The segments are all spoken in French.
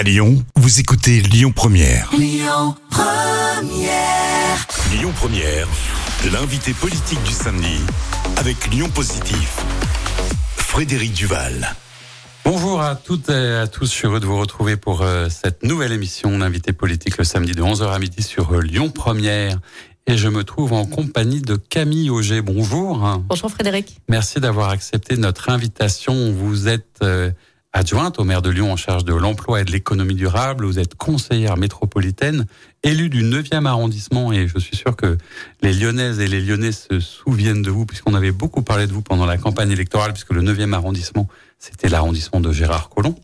À Lyon, vous écoutez Lyon Première. Lyon Première. Lyon Première, l'invité politique du samedi avec Lyon Positif. Frédéric Duval. Bonjour à toutes et à tous, je suis heureux de vous retrouver pour euh, cette nouvelle émission d'invité politique le samedi de 11h à midi sur euh, Lyon Première. Et je me trouve en compagnie de Camille Auger. Bonjour. Bonjour Frédéric. Merci d'avoir accepté notre invitation. Vous êtes euh, adjointe au maire de Lyon en charge de l'emploi et de l'économie durable. Vous êtes conseillère métropolitaine, élue du 9e arrondissement et je suis sûr que les Lyonnaises et les Lyonnais se souviennent de vous puisqu'on avait beaucoup parlé de vous pendant la campagne électorale puisque le 9e arrondissement, c'était l'arrondissement de Gérard Collomb.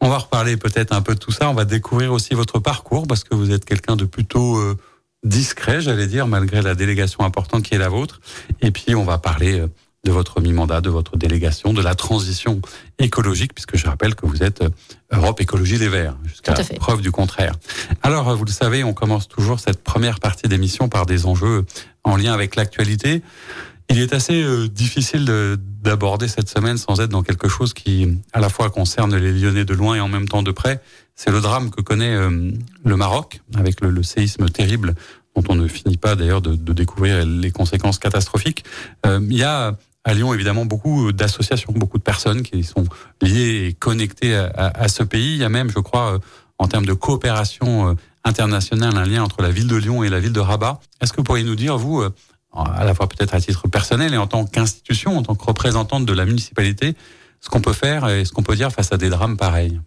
On va reparler peut-être un peu de tout ça. On va découvrir aussi votre parcours parce que vous êtes quelqu'un de plutôt euh, discret, j'allais dire, malgré la délégation importante qui est la vôtre. Et puis, on va parler euh, de votre mi-mandat, de votre délégation, de la transition écologique, puisque je rappelle que vous êtes euh, Europe Écologie Les Verts, jusqu'à preuve du contraire. Alors, euh, vous le savez, on commence toujours cette première partie d'émission par des enjeux en lien avec l'actualité. Il est assez euh, difficile d'aborder cette semaine sans être dans quelque chose qui, à la fois, concerne les Lyonnais de loin et en même temps de près. C'est le drame que connaît le Maroc, avec le, le séisme terrible dont on ne finit pas d'ailleurs de, de, découvrir les conséquences catastrophiques. Euh, il y a à Lyon, évidemment, beaucoup d'associations, beaucoup de personnes qui sont liées et connectées à, ce pays. Il y a même, je crois, euh, en termes de coopération euh, internationale, un lien entre la ville de Lyon et la ville de Rabat. Est-ce que vous pourriez nous dire, vous, euh, à la fois peut-être à titre personnel et en tant qu'institution, en tant que représentante de la municipalité, ce qu'on peut faire et ce qu'on peut dire face à des drames pareils?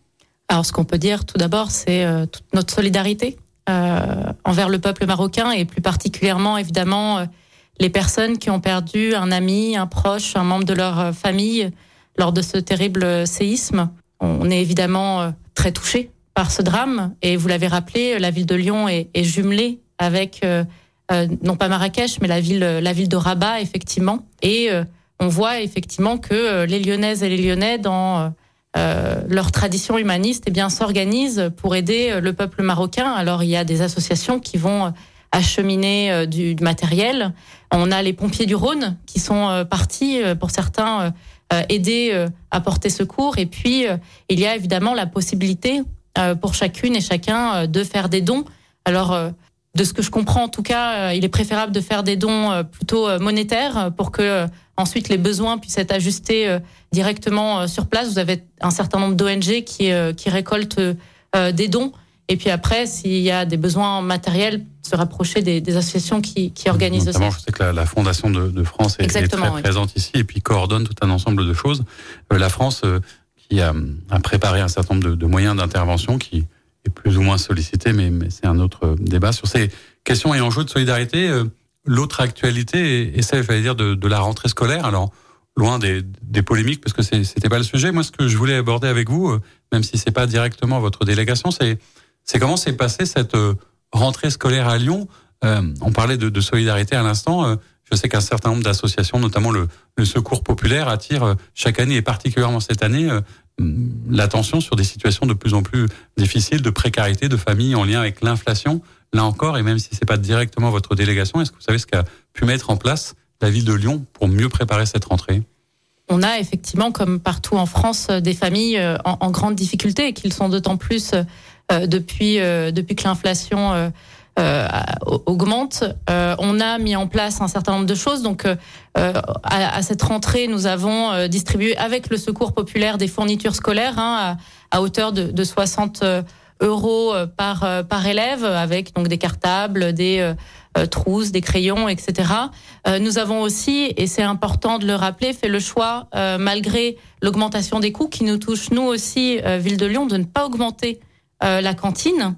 Alors, ce qu'on peut dire, tout d'abord, c'est toute notre solidarité envers le peuple marocain et plus particulièrement, évidemment, les personnes qui ont perdu un ami, un proche, un membre de leur euh, famille lors de ce terrible séisme. On est évidemment euh, très touché par ce drame et vous l'avez rappelé, la ville de Lyon est, jumelée avec euh, non pas Marrakech mais la ville la ville de Rabat effectivement et on voit effectivement que les Lyonnaises et les Lyonnais dans leur tradition humaniste eh bien s'organisent pour aider le peuple marocain. Alors il y a des associations qui vont acheminer euh, du, matériel. On a les pompiers du Rhône qui sont euh, partis, euh, pour certains, aider à porter secours. Et puis, il y a évidemment la possibilité pour chacune et chacun de faire des dons. Alors, de ce que je comprends, en tout cas, il est préférable de faire des dons plutôt monétaires pour que ensuite les besoins puissent être ajustés directement sur place. Vous avez un certain nombre d'ONG qui récoltent des dons. Et puis après, s'il y a des besoins matériels, se rapprocher des, des associations qui, qui organisent Notamment, Je sais que la, la Fondation de, de France est, est très présente ici et puis coordonne tout un ensemble de choses. Euh, la France, euh, qui a, a, préparé un certain nombre de, de moyens d'intervention, qui est plus ou moins sollicité, mais, mais c'est un autre débat sur ces questions et enjeux de solidarité. Euh, l'autre actualité est, celle, je vais dire, de, de, la rentrée scolaire. Alors, loin des, des polémiques, parce que c'était pas le sujet. Moi, ce que je voulais aborder avec vous, même si c'est pas directement votre délégation, c'est c'est comment s'est passée cette euh, rentrée scolaire à Lyon? Euh, on parlait de, solidarité à l'instant. Euh, je sais qu'un certain nombre d'associations, notamment le, Secours populaire, attire chaque année et particulièrement cette année l'attention sur des situations de plus en plus difficiles de précarité de familles en lien avec l'inflation. Là encore, et même si c'est pas directement votre délégation, est-ce que vous savez ce qu'a pu mettre en place la ville de Lyon pour mieux préparer cette rentrée? On a effectivement, comme partout en France, des familles en, en grande difficulté et qu'ils sont d'autant plus depuis euh, depuis que l'inflation euh, augmente. on a mis en place un certain nombre de choses. Donc, à, cette rentrée, nous avons distribué avec le Secours populaire des fournitures scolaires hein, à, hauteur de, de 60 euros par par élève, avec donc des cartables, des trousses, des crayons, etc. nous avons aussi, et c'est important de le rappeler, fait le choix, malgré l'augmentation des coûts qui nous touche nous aussi, ville de Lyon, de ne pas augmenter euh, la cantine.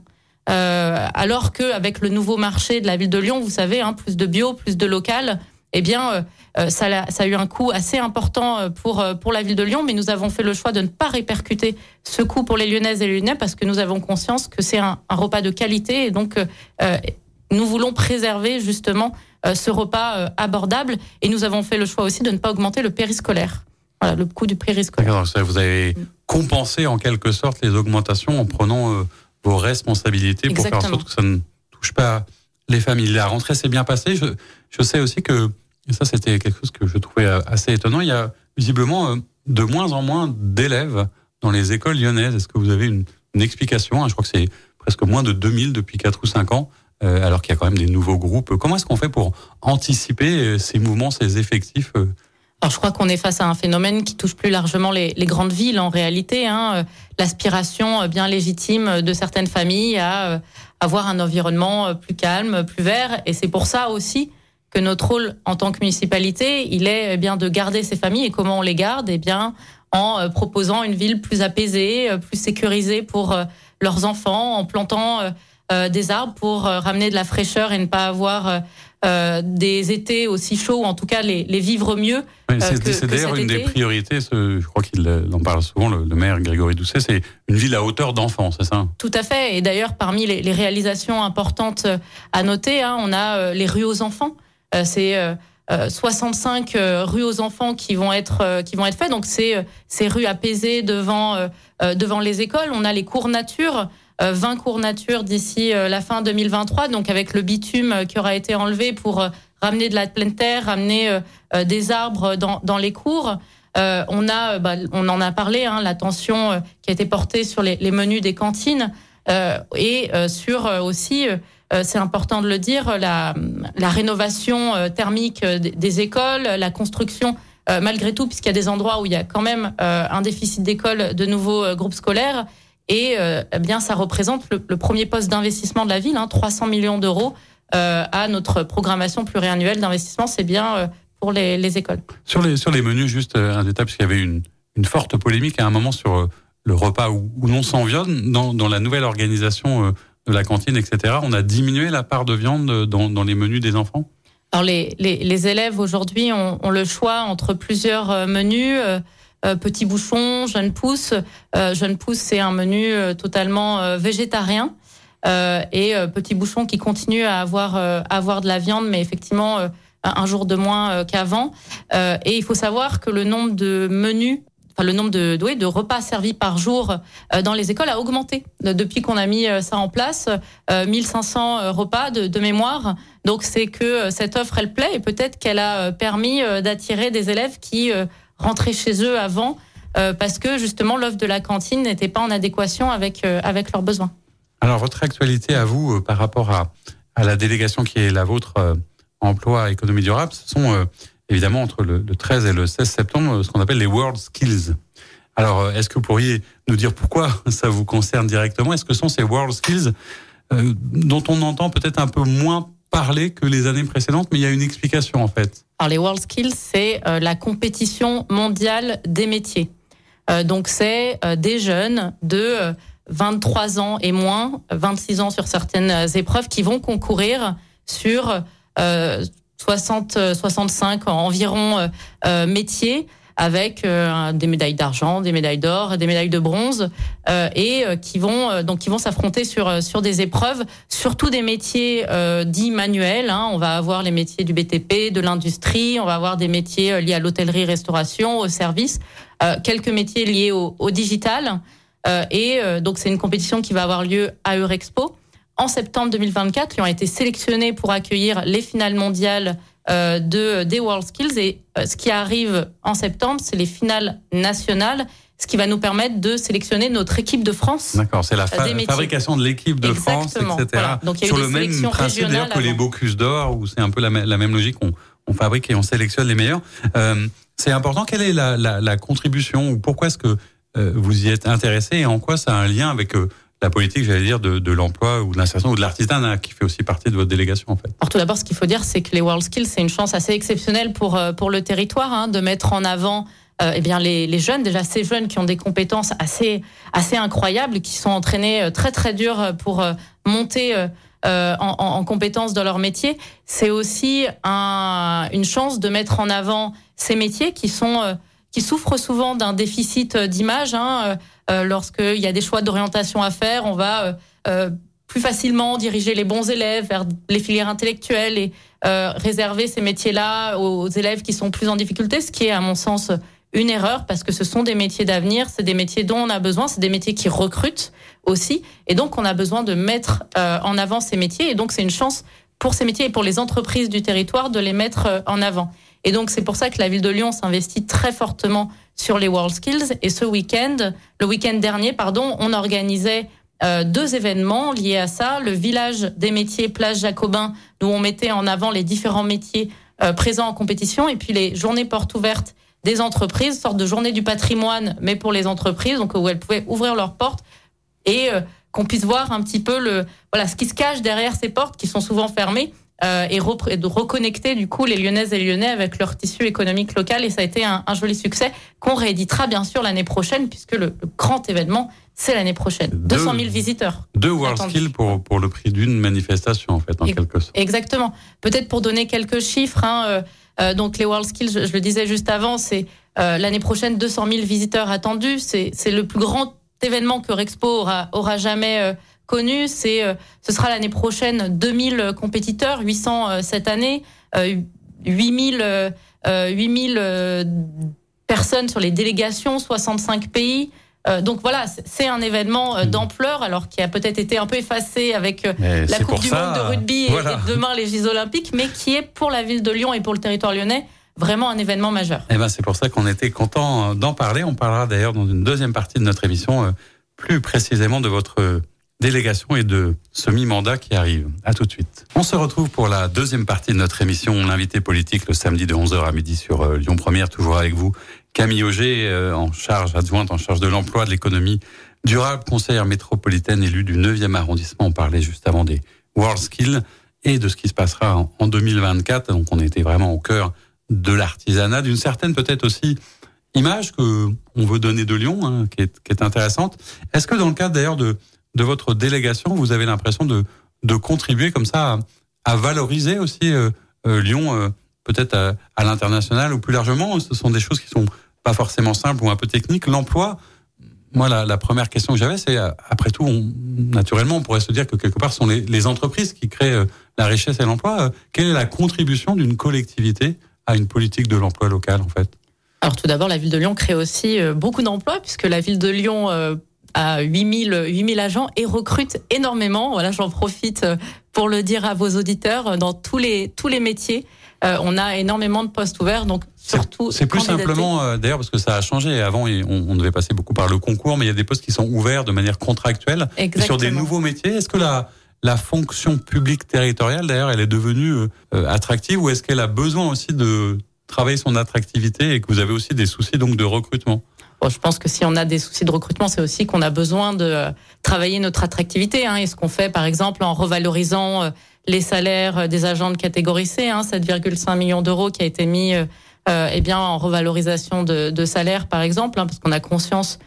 Euh, alors qu'avec le nouveau marché de la ville de Lyon, vous savez, hein, plus de bio, plus de local, eh bien, euh, ça, a, eu un coût assez important pour pour la ville de Lyon, mais nous avons fait le choix de ne pas répercuter ce coût pour les Lyonnaises et les Lyonnais parce que nous avons conscience que c'est un, repas de qualité et donc euh, nous voulons préserver justement ce repas abordable et nous avons fait le choix aussi de ne pas augmenter le périscolaire. Voilà, le coût du périscolaire. Vous avez compenser en quelque sorte les augmentations en prenant euh, vos responsabilités pour faire en sorte que ça ne touche pas les familles. La rentrée s'est bien passée. Je, je, sais aussi que, et ça c'était quelque chose que je trouvais euh, assez étonnant, il y a visiblement euh, de moins en moins d'élèves dans les écoles lyonnaises. Est-ce que vous avez une, une explication? Je crois que c'est presque moins de 2000 depuis 4 ou 5 ans. alors qu'il y a quand même des nouveaux groupes. Comment est-ce qu'on fait pour anticiper ces mouvements, ces effectifs alors je crois qu'on est face à un phénomène qui touche plus largement les, grandes villes en réalité. Hein, L'aspiration bien légitime de certaines familles à avoir un environnement plus calme, plus vert. Et c'est pour ça aussi que notre rôle en tant que municipalité, il est eh bien de garder ces familles. Et comment on les garde? Eh bien en euh, proposant une ville plus apaisée, euh, plus sécurisée pour euh, leurs enfants, en plantant des arbres pour ramener de la fraîcheur et ne pas avoir des étés aussi chauds, ou en tout cas les, vivre mieux. c'est d'ailleurs une des priorités, je crois qu'il en parle souvent, le, maire Grégory Doucet, c'est une ville à hauteur d'enfants, c'est ça? Tout à fait, et d'ailleurs parmi les, réalisations importantes à noter, hein, on a les rues aux enfants. Euh, c'est 65 euh, euh, rues aux enfants qui vont être qui vont être faites. Donc c'est ces rues apaisées devant devant les écoles. On a les cours nature. 20 cours nature d'ici la fin 2023, donc avec le bitume qui aura été enlevé pour ramener de la pleine terre, ramener des arbres dans, dans les cours. on a, bah, on en a parlé, hein, l'attention qui a été portée sur les, menus des cantines et sur aussi euh, c'est important de le dire, la, la rénovation euh, thermique euh, des écoles, la construction, malgré tout, puisqu'il y a des endroits où il y a quand même un déficit d'écoles, de nouveaux groupes scolaires. Et eh bien, ça représente le, premier poste d'investissement de la ville, hein, 300 millions d'euros à notre programmation pluriannuelle d'investissement. C'est bien pour les, les, écoles. Sur les, sur les menus, juste un détail, parce qu'il y avait une, une forte polémique à un moment sur le repas ou, non sans viande dans, dans la nouvelle organisation de la cantine, etc. On a diminué la part de viande dans, dans les menus des enfants? Alors les, les, les élèves aujourd'hui ont, ont, le choix entre plusieurs euh, menus. Euh, euh, petit bouchon, jeune pousse. Euh, jeune pousse, c'est un menu totalement végétarien. et petit bouchon qui continue à avoir, avoir de la viande, mais effectivement un jour de moins qu'avant. et il faut savoir que le nombre de menus le nombre de, de, de repas servis par jour euh, dans les écoles a augmenté depuis qu'on a mis euh, ça en place. 1500 euh, repas de, de mémoire. Donc c'est que cette offre, elle plaît et peut-être qu'elle a permis d'attirer des élèves qui rentraient chez eux avant parce que justement l'offre de la cantine n'était pas en adéquation avec avec leurs besoins. Alors votre actualité à vous par rapport à, à la délégation qui est la vôtre emploi économie durable, ce sont évidemment entre le, 13 et le 16 septembre ce qu'on appelle les World Skills. Alors, euh, est-ce que vous pourriez nous dire pourquoi ça vous concerne directement? Est-ce que sont ces World Skills euh, dont on entend peut-être un peu moins parler que les années précédentes, mais il y a une explication en fait. Alors les World Skills, c'est euh, la compétition mondiale des métiers. donc c'est des jeunes de 23 ans et moins, 26 ans sur certaines épreuves, qui vont concourir sur 60, 65 euh, environ euh, euh, métiers avec des médailles d'argent, des médailles d'or, des médailles de bronze, et qui vont donc qui vont s'affronter sur sur des épreuves, surtout des métiers dits manuels. Hein. On va avoir les métiers du BTP, de l'industrie, on va avoir des métiers liés à l'hôtellerie-restauration, au service, quelques métiers liés au, digital. et donc c'est une compétition qui va avoir lieu à Eurexpo en septembre 2024 qui ont été sélectionnés pour accueillir les finales mondiales euh, de des World Skills et euh, ce qui arrive en septembre, c'est les finales nationales ce qui va nous permettre de sélectionner notre équipe de France. D'accord, c'est la euh, fabrication de l'équipe de France, etc. Donc, Sur le même principe d'ailleurs que les Bocuse d'Or, où c'est un peu la, même logique, on, on, fabrique et on sélectionne les meilleurs. Euh, c'est important, quelle est la, la, la contribution, ou pourquoi est-ce que vous y êtes intéressé, et en quoi ça a un lien avec la politique, j'allais dire, de, l'emploi ou de l'insertion ou de l'artisanat qui fait aussi partie de votre délégation en fait. Alors tout d'abord, ce qu'il faut dire, c'est que les World Skills, c'est une chance assez exceptionnelle pour euh, pour le territoire hein, de mettre en avant euh, eh bien les, jeunes, déjà ces jeunes qui ont des compétences assez assez incroyables, qui sont entraînés euh, très très dur pour monter en, en, compétences dans leur métier. C'est aussi un, une chance de mettre en avant ces métiers qui sont qui souffrent souvent d'un déficit d'image. Hein, euh, lorsqu'il y a des choix d'orientation à faire, on va euh, euh, plus facilement diriger les bons élèves vers les filières intellectuelles et réserver ces métiers-là aux élèves qui sont plus en difficulté, ce qui est à mon sens une erreur parce que ce sont des métiers d'avenir, c'est des métiers dont on a besoin, c'est des métiers qui recrutent aussi et donc on a besoin de mettre en avant ces métiers et donc c'est une chance pour ces métiers et pour les entreprises du territoire de les mettre en avant. Et donc c'est pour ça que la ville de Lyon s'investit très fortement sur les World Skills. Et ce week-end, le week-end dernier, pardon, on organisait euh, deux événements liés à ça. Le village des métiers Place Jacobin, où on mettait en avant les différents métiers euh, présents en compétition, et puis les journées portes ouvertes des entreprises, sorte de journée du patrimoine, mais pour les entreprises, donc où elles pouvaient ouvrir leurs portes et euh, qu'on puisse voir un petit peu le voilà ce qui se cache derrière ces portes qui sont souvent fermées euh, et, de reconnecter du coup les Lyonnaises et Lyonnais avec leur tissu économique local. Et ça a été un, joli succès qu'on rééditera bien sûr l'année prochaine puisque le, grand événement c'est l'année prochaine. 200 000 visiteurs. Deux World Skills pour, pour le prix d'une manifestation en fait en quelque sorte. Exactement. Peut-être pour donner quelques chiffres. Hein, euh, euh, donc les World Skills, je, le disais juste avant, c'est l'année prochaine 200 000 visiteurs attendus. C'est le plus grand événement que Rexpo aura, aura jamais connu. C'est, euh, ce sera l'année prochaine 2000 compétiteurs, 800 euh, cette année, 8000 euh, 8000 personnes sur les délégations, 65 pays. donc voilà, c'est un événement hmm. d'ampleur, alors qui a peut-être été un peu effacé avec la Coupe du Monde de rugby et, demain les Jeux Olympiques, mais qui est pour la ville de Lyon et pour le territoire lyonnais vraiment un événement majeur. Et eh ben c'est pour ça qu'on était content d'en parler. On parlera d'ailleurs dans une deuxième partie de notre émission plus précisément de votre délégation et de semi-mandat qui arrive. À tout de suite. On se retrouve pour la deuxième partie de notre émission, l'invité politique, le samedi de 11h à midi sur euh, Lyon Première, toujours avec vous. Camille Auger, euh, en charge, adjointe en charge de l'emploi, de l'économie durable, conseillère métropolitaine élue du 9e arrondissement. On parlait juste avant des World Skills et de ce qui se passera en 2024. Donc on était vraiment au cœur de l'artisanat, d'une certaine peut-être aussi image que on veut donner de Lyon, hein, qui, est, qui est intéressante. Est-ce que dans le cadre d'ailleurs de de votre délégation, vous avez l'impression de, contribuer comme ça à, valoriser aussi euh, euh, Lyon, euh, peut-être à, l'international ou plus largement? Ce sont des choses qui sont pas forcément simples ou un peu techniques. L'emploi, moi, la, première question que j'avais, c'est après tout, naturellement, on pourrait se dire que quelque part, ce sont les, les entreprises qui créent la richesse et l'emploi. quelle est la contribution d'une collectivité à une politique de l'emploi local, en fait? Alors tout d'abord, la ville de Lyon crée aussi beaucoup d'emplois puisque la ville de Lyon à 8000, 8000 agents et recrute énormément. Voilà, j'en profite euh, pour le dire à vos auditeurs euh, dans tous les tous les métiers. Euh, on a énormément de postes ouverts, donc surtout. C'est plus simplement, d'ailleurs, parce que ça a changé. Avant, on, devait passer beaucoup par le concours, mais il y a des postes qui sont ouverts de manière contractuelle sur des nouveaux métiers. Est-ce que la la fonction publique territoriale, d'ailleurs, elle est devenue attractive ou est-ce qu'elle a besoin aussi de travailler son attractivité et que vous avez aussi des soucis donc de recrutement? Je pense que si on a des soucis de recrutement, c'est aussi qu'on a besoin de euh, travailler notre attractivité. Hein, et ce qu'on fait, par exemple, en revalorisant euh, les salaires euh, des agents de catégorie C, hein, 7,5 millions d'euros qui a été mis euh, eh bien en revalorisation de, de salaire, par exemple, hein, parce qu'on a conscience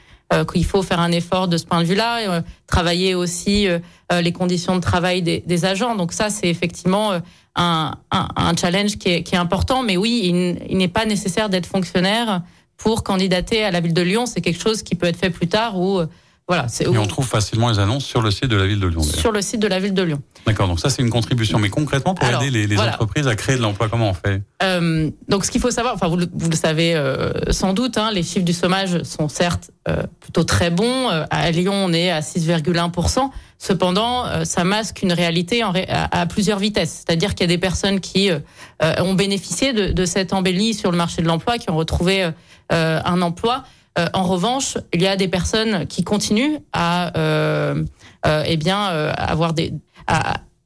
qu'il faut faire un effort de ce point de vue-là, travailler aussi les conditions de travail des, agents. Donc ça, c'est effectivement un, challenge qui est, important. Mais oui, il n'est pas nécessaire d'être fonctionnaire pour candidater à la ville de Lyon. C'est quelque chose qui peut être fait plus tard ou euh, voilà. Et on trouve facilement les annonces sur le site de la ville de Lyon. Sur le site de la ville de Lyon. D'accord. Donc ça c'est une contribution. Mais concrètement pour aider les, les entreprises à créer de l'emploi, comment on fait? Euh, Donc ce qu'il faut savoir, enfin vous le, vous le savez euh, sans doute, hein, les chiffres du chômage sont certes euh, plutôt très bons. À Lyon on est à 6,1% Cependant, ça masque une réalité en à, à, plusieurs vitesses. C'est-à-dire qu'il y a des personnes qui ont bénéficié de, de cette embellie sur le marché de l'emploi, qui ont retrouvé un emploi. Euh, en revanche, il y a des personnes qui continuent à euh, eh bien avoir des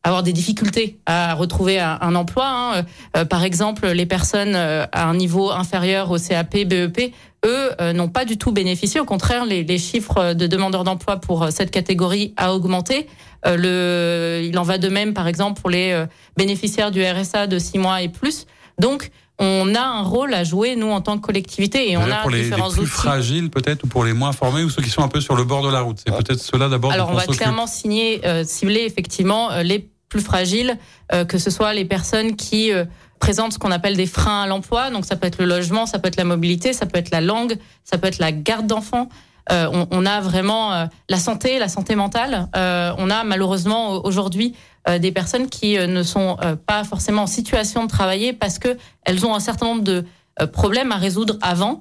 avoir des difficultés à retrouver un, emploi. Hein. par exemple, les personnes à un niveau inférieur au CAP, BEP, eux, n'ont pas du tout bénéficié. Au contraire, les, chiffres de demandeurs d'emploi pour cette catégorie a augmenté. il en va de même, par exemple, pour les bénéficiaires du RSA de six mois et plus. Donc, on a un rôle à jouer nous en tant que collectivité et on a pour les, différents les plus fragiles peut-être ou pour les moins formés ou ceux qui sont un peu sur le bord de la route. C'est peut-être cela d'abord. Alors on va clairement signer, euh, cibler effectivement euh, les plus fragiles, euh, que ce soit les personnes qui présentent ce qu'on appelle des freins à l'emploi. Donc ça peut être le logement, ça peut être la mobilité, ça peut être la langue, ça peut être la garde d'enfants. On, on, a vraiment la santé, la santé mentale. on a malheureusement aujourd'hui euh, des personnes qui euh, ne sont euh, pas forcément en situation de travailler parce que elles ont un certain nombre de problèmes à résoudre avant.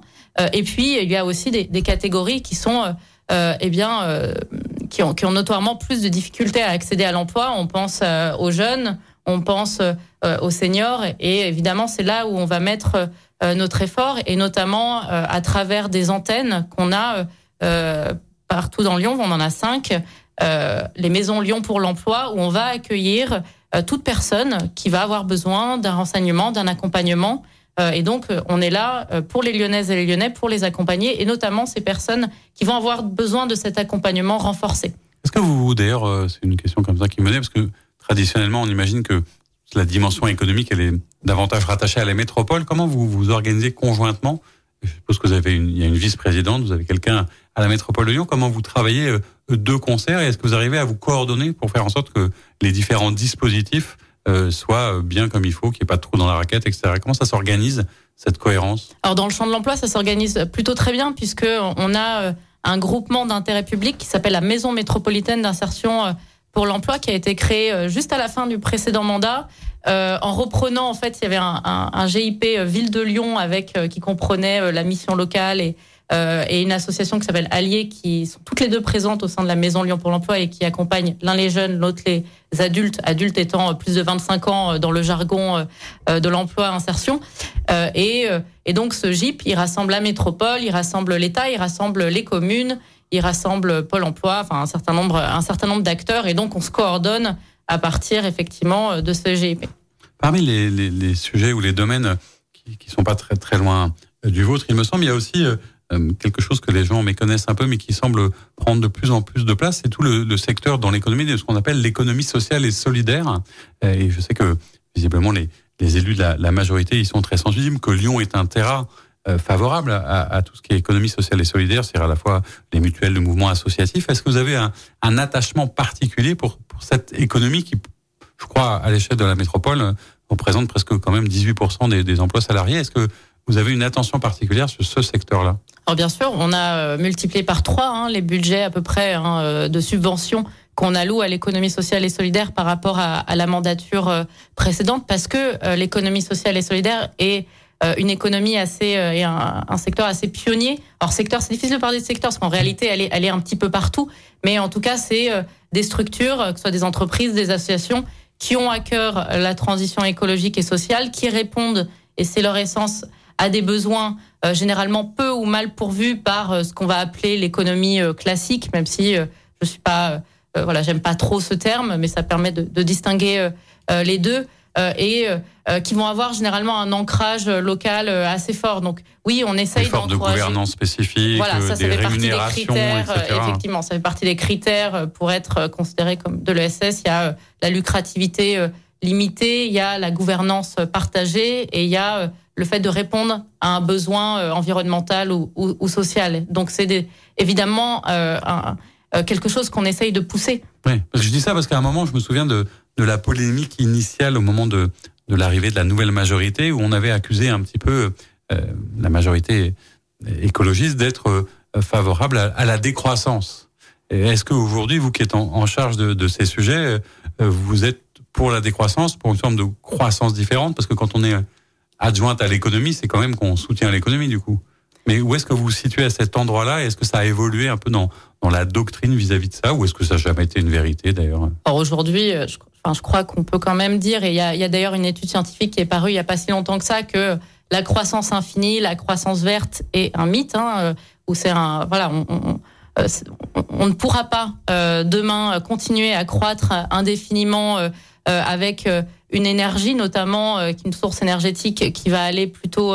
et puis il y a aussi des, des catégories qui sont eh bien qui ont, qui ont notoirement plus de difficultés à accéder à l'emploi. On pense aux jeunes, on pense aux seniors et évidemment c'est là où on va mettre notre effort et notamment à travers des antennes qu'on a partout dans Lyon, on en a cinq, les maisons Lyon pour l'emploi où on va accueillir toute personne qui va avoir besoin d'un renseignement, d'un accompagnement euh, et donc, euh, on est là euh, pour les Lyonnaises et les Lyonnais, pour les accompagner, et notamment ces personnes qui vont avoir besoin de cet accompagnement renforcé. Est-ce que vous, d'ailleurs, c'est une question comme ça qui me venait, parce que traditionnellement, on imagine que la dimension économique, elle est davantage rattachée à la métropole. Comment vous vous organisez conjointement Je suppose que vous avez une, il y a une vice-présidente, vous avez quelqu'un à la métropole de Lyon. Comment vous travaillez deux concerts et est-ce que vous arrivez à vous coordonner pour faire en sorte que les différents dispositifs euh, soit bien comme il faut, qu'il n'y ait pas de trou dans la raquette, etc. Comment ça s'organise cette cohérence? Alors dans le champ de l'emploi, ça s'organise plutôt très bien puisque on a euh, un groupement d'intérêt public qui s'appelle la Maison métropolitaine d'insertion euh, pour l'emploi qui a été créé juste à la fin du précédent mandat. en reprenant, en fait, il y avait un, un, un GIP Ville de Lyon avec qui comprenait la mission locale et euh, et une association qui s'appelle Allier, qui sont toutes les deux présentes au sein de la Maison Lyon pour l'emploi et qui accompagnent l'un les jeunes, l'autre les adultes, adultes étant plus de 25 ans euh, dans le jargon euh, de l'emploi insertion. Et, et donc ce GIP, il rassemble la métropole, il rassemble l'État, il rassemble les communes, il rassemble Pôle Emploi, enfin un certain nombre, un certain nombre d'acteurs, et donc on se coordonne à partir effectivement de ce GIP. Parmi les, les, sujets ou les domaines qui, qui sont pas très très loin du vôtre, il me semble, il y a aussi euh, quelque chose que les gens méconnaissent un peu, mais qui semble prendre de plus en plus de place, c'est tout le, secteur dans l'économie de ce qu'on appelle l'économie sociale et solidaire. Euh, et je sais que visiblement les, les élus de la, la, majorité ils sont très sensibles que Lyon est un terrain euh, favorable à, tout ce qui est économie sociale et solidaire, c'est-à-dire à la fois les mutuelles, le mouvement associatif. Est-ce que vous avez un, attachement particulier pour, cette économie qui, je crois, à l'échelle de la métropole, représente presque quand même 18% des, emplois salariés? Est-ce que vous avez une attention particulière sur ce secteur-là? Alors bien sûr, on a euh, multiplié par trois hein, les budgets à peu près hein, euh, de subventions qu'on alloue à l'économie sociale et solidaire par rapport à, la mandature euh, précédente, parce que l'économie sociale et solidaire est une économie assez et un, un, secteur assez pionnier. Alors secteur, c'est difficile de parler de secteur parce qu'en réalité, elle est, elle est un petit peu partout, mais en tout cas, c'est des structures, que ce soit des entreprises, des associations, qui ont à cœur la transition écologique et sociale, qui répondent, et c'est leur essence, à des besoins euh, généralement peu ou mal pourvus par euh, ce qu'on va appeler l'économie euh, classique, même si je suis pas, voilà, j'aime pas trop ce terme, mais ça permet de, de distinguer les deux. Et qui vont avoir généralement un ancrage local assez fort. Donc oui, on essaye d'encourager. de gouvernance spécifique, voilà, ça, ça fait partie des critères. Effectivement, ça fait partie des critères pour être considéré comme de l'ESS. Il y a la lucrativité limitée, il y a la gouvernance partagée et il y a le fait de répondre à un besoin euh, environnemental ou, ou, ou social. Donc c'est évidemment euh, un, euh, quelque chose qu'on essaye de pousser. Oui, je dis ça parce qu'à un moment, je me souviens de, de la polémique initiale au moment de, de l'arrivée de la nouvelle majorité, où on avait accusé un petit peu euh, la majorité écologiste d'être favorable à, à, la décroissance. Est-ce qu'aujourd'hui, vous qui êtes en, en charge de, de, ces sujets, vous êtes pour la décroissance, pour une forme de croissance différente? Parce que quand on est adjointe à l'économie, c'est quand même qu'on soutient l'économie du coup. Mais où est-ce que vous vous situez à cet endroit-là Est-ce que ça a évolué un peu dans, dans la doctrine vis-à-vis de ça Ou est-ce que ça n'a jamais été une vérité d'ailleurs? Aujourd'hui, euh, je, enfin, je crois qu'on peut quand même dire, et il y a, d'ailleurs une étude scientifique qui est parue il n'y a pas si longtemps que ça, que la croissance infinie, la croissance verte est un mythe, hein, euh, où c'est un... Voilà, on, euh, ne pourra pas demain continuer à croître indéfiniment avec une énergie, notamment une source énergétique qui va aller plutôt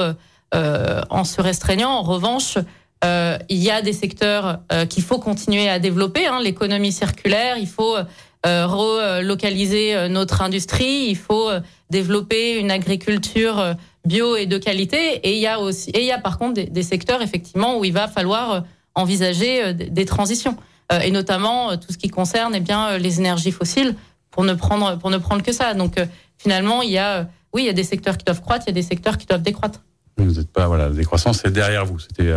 en se restreignant. En revanche, il y a des secteurs qu'il faut continuer à développer. Hein, L'économie circulaire, il faut relocaliser notre industrie, il faut développer une agriculture bio et de qualité. Et il y a aussi, et il y a par contre des, des secteurs effectivement où il va falloir envisager des transitions, et notamment tout ce qui concerne eh bien les énergies fossiles pour ne prendre pour ne prendre que ça. Donc finalement, il y a, oui, il y a des secteurs qui doivent croître, il y a des secteurs qui doivent décroître. Vous n'êtes pas, voilà, la décroissance, c'est derrière vous. C'était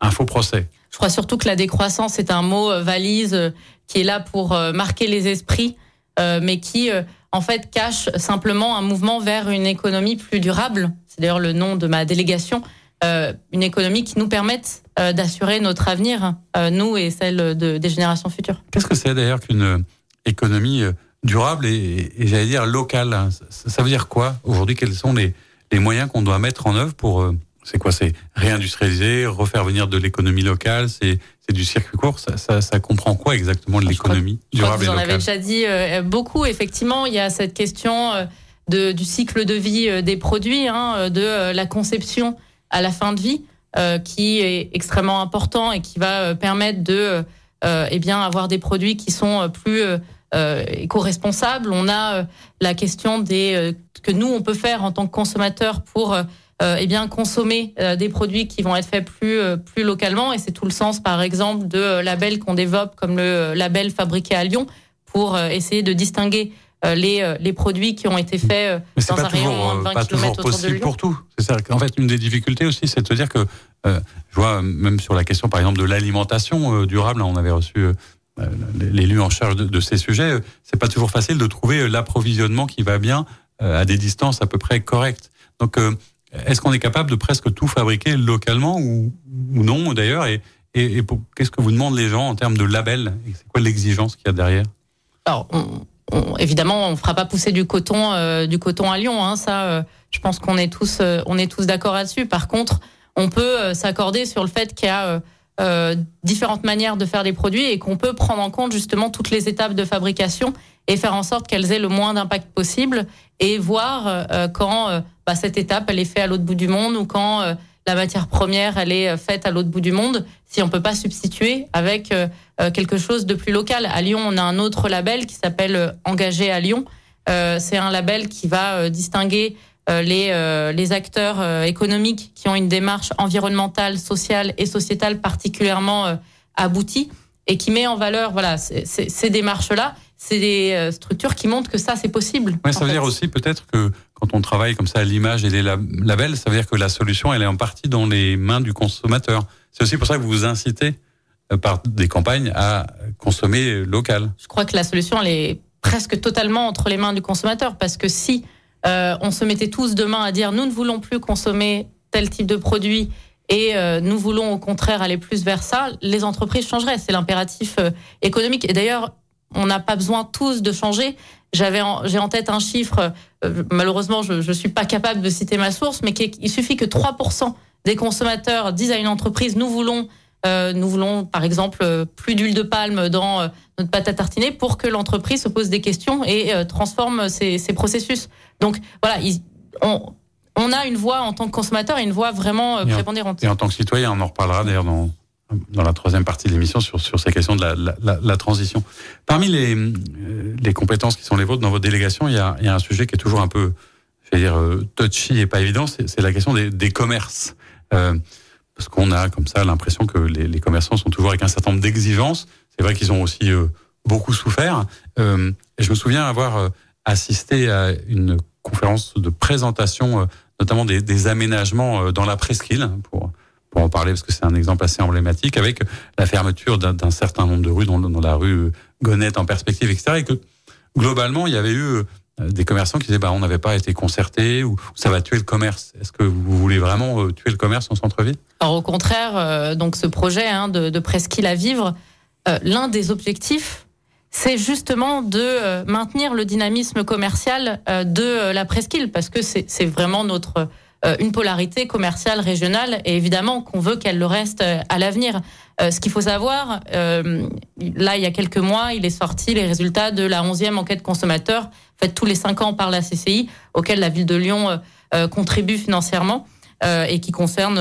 un, faux procès. Je crois surtout que la décroissance est un mot euh, valise euh, qui est là pour euh, marquer les esprits, mais qui, en fait, cache simplement un mouvement vers une économie plus durable. C'est d'ailleurs le nom de ma délégation. une économie qui nous permette d'assurer notre avenir, nous et celle de, des générations futures. Qu'est-ce que c'est d'ailleurs qu'une économie durable et, j'allais dire local. Ça, veut dire quoi aujourd'hui? Quels sont les, les moyens qu'on doit mettre en œuvre pour c'est quoi C'est réindustrialiser, refaire venir de l'économie locale, c'est du circuit court. Ça, ça, ça, comprend quoi exactement de l'économie durable je crois que vous en avez déjà dit euh, beaucoup. Effectivement, il y a cette question euh, de, du cycle de vie euh, des produits, hein, de la conception à la fin de vie, qui est extrêmement important et qui va permettre de, eh bien, avoir des produits qui sont plus éco-responsables. On a la question des que nous on peut faire en tant que consommateurs pour euh, eh bien consommer euh, des produits qui vont être faits plus euh, plus localement et c'est tout le sens par exemple de labels qu'on développe comme le label fabriqué à Lyon pour essayer de distinguer les, les produits qui ont été faits dans un rayon de 20 pas km toujours possible pour tout. C'est en fait une des difficultés aussi, c'est de se dire que je vois même sur la question par exemple de l'alimentation durable, on avait reçu l'élu en charge de, ces sujets, c'est pas toujours facile de trouver l'approvisionnement qui va bien à des distances à peu près correctes. Donc est-ce qu'on est capable de presque tout fabriquer localement ou, non d'ailleurs? Et, qu'est-ce que vous demandent les gens en termes de label? C'est quoi l'exigence qu'il y a derrière? Alors, évidemment, on fera pas pousser du coton, euh, du coton à Lyon. Hein, ça, euh, je pense qu'on est tous, euh, on est tous d'accord là-dessus. Par contre, on peut s'accorder sur le fait qu'il y a différentes manières de faire des produits et qu'on peut prendre en compte justement toutes les étapes de fabrication et faire en sorte qu'elles aient le moins d'impact possible et voir quand bah, cette étape, elle est faite à l'autre bout du monde ou quand euh, la matière première, elle est euh, faite à l'autre bout du monde, si on peut pas substituer avec euh, quelque chose de plus local. À Lyon, on a un autre label qui s'appelle Engagé à Lyon. c'est un label qui va distinguer les, les acteurs économiques qui ont une démarche environnementale, sociale et sociétale particulièrement aboutie et qui met en valeur voilà ces démarches-là. C'est des structures qui montrent que ça, c'est possible. Ouais, ça veut dire aussi peut-être que quand on travaille comme ça à l'image et les labels, ça veut dire que la solution, elle est en partie dans les mains du consommateur. C'est aussi pour ça que vous vous incitez euh, par des campagnes à consommer local. Je crois que la solution, elle est presque totalement entre les mains du consommateur, parce que si euh, on se mettait tous demain à dire nous ne voulons plus consommer tel type de produit et euh, nous voulons au contraire aller plus vers ça, les entreprises changeraient. C'est l'impératif économique. Et d'ailleurs, on n'a pas besoin tous de changer. J'avais, j'ai en tête un chiffre. Euh, malheureusement, je ne suis pas capable de citer ma source, mais il suffit que 3% des consommateurs disent à une entreprise nous voulons, euh, nous voulons par exemple plus d'huile de palme dans euh, notre pâte à tartiner pour que l'entreprise se pose des questions et transforme ses, ses, processus. Donc voilà, on, on a une voix en tant que consommateur et une voix vraiment prépondérante. Et en tant que citoyen, on en reparlera d'ailleurs dans dans la troisième partie de l'émission sur, sur ces questions de la, la, la transition. Parmi les, euh, les compétences qui sont les vôtres dans votre délégation, il y a, il y a un sujet qui est toujours un peu, je vais dire, euh, touchy et pas évident, c'est la question des, des commerces. Euh, parce qu'on a comme ça l'impression que les, commerçants sont toujours avec un certain nombre d'exigences. C'est vrai qu'ils ont aussi euh, beaucoup souffert. Euh, et je me souviens avoir assisté à une conférence de présentation, notamment des, aménagements dans la presqu'île, pour pour en parler parce que c'est un exemple assez emblématique, avec la fermeture d'un certain nombre de rues, dont, la rue Gonette en perspective, etc. Et que globalement, il y avait eu euh, des commerçants qui disaient bah on n'avait pas été concertés ou ça va tuer le commerce. Est-ce que vous voulez vraiment euh, tuer le commerce en centre-ville? Alors au contraire, euh, donc ce projet hein, de, presqu'île à vivre, l'un des objectifs, c'est justement de maintenir le dynamisme commercial de la presqu'île parce que c'est vraiment notre euh, une polarité commerciale régionale et évidemment qu'on veut qu'elle le reste euh, à l'avenir. Euh, ce qu'il faut savoir, là il y a quelques mois, il est sorti les résultats de la 11e enquête consommateur, faite tous les cinq ans par la CCI, auquel la ville de Lyon contribue financièrement. et qui concerne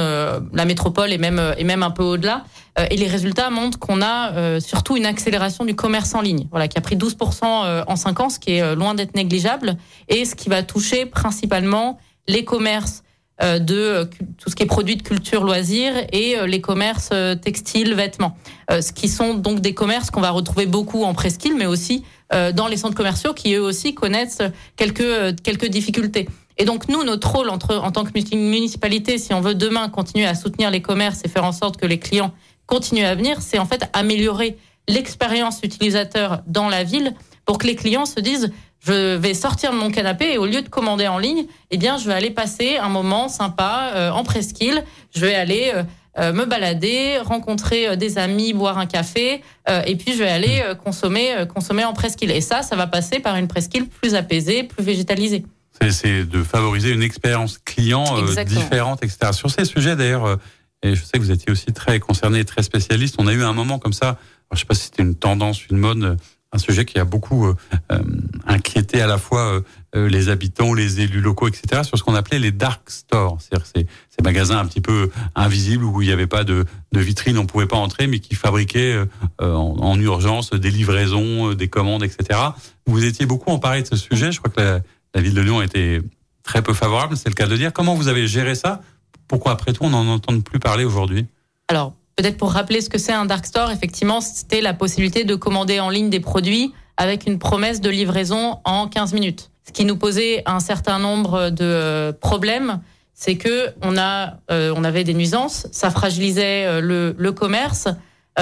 la métropole et même et même un peu au-delà. et les résultats montrent qu'on a surtout une accélération du commerce en ligne, voilà, qui a pris 12% en 5 ans, ce qui est loin d'être négligeable, et ce qui va toucher principalement les commerces euh, de euh, tout ce qui est produit de culture loisirs et euh, les commerces textiles, vêtements. ce qui sont donc des commerces qu'on va retrouver beaucoup en presqu'île, mais aussi dans les centres commerciaux qui eux aussi connaissent quelques quelques difficultés. Et donc nous, notre rôle entre, en tant que municipalité, si on veut demain continuer à soutenir les commerces et faire en sorte que les clients continuent à venir, c'est en fait améliorer l'expérience utilisateur dans la ville pour que les clients se disent je vais sortir de mon canapé et au lieu de commander en ligne, eh bien, je vais aller passer un moment sympa euh, en presqu'île. Je vais aller euh, me balader, rencontrer des amis, boire un café, et puis je vais aller consommer, consommer en presqu'île. Et ça, ça va passer par une presqu'île plus apaisée, plus végétalisée. C'est de favoriser une expérience client différente, etc. Sur ces sujets, d'ailleurs, et je sais que vous étiez aussi très concerné et très spécialiste. On a eu un moment comme ça. je ne sais pas si c'était une tendance, une mode, un sujet qui a beaucoup euh, euh, inquiété à la fois euh, les habitants, les élus locaux, etc. sur ce qu'on appelait les dark stores, c'est-à-dire ces, magasins un petit peu invisibles où il n'y avait pas de, de, vitrine, on pouvait pas entrer, mais qui fabriquaient en, en, urgence des livraisons, des commandes, etc. Vous étiez beaucoup emparé de ce sujet. Je crois que la, la ville de Lyon était très peu favorable, c'est le cas de dire. Comment vous avez géré ça? Pourquoi après tout on n'en entend plus parler aujourd'hui? Alors peut-être pour rappeler ce que c'est un dark store, effectivement c'était la possibilité de commander en ligne des produits avec une promesse de livraison en 15 minutes. Ce qui nous posait un certain nombre de euh, problèmes, c'est que on a, euh, on avait des nuisances, ça fragilisait euh, le, le commerce,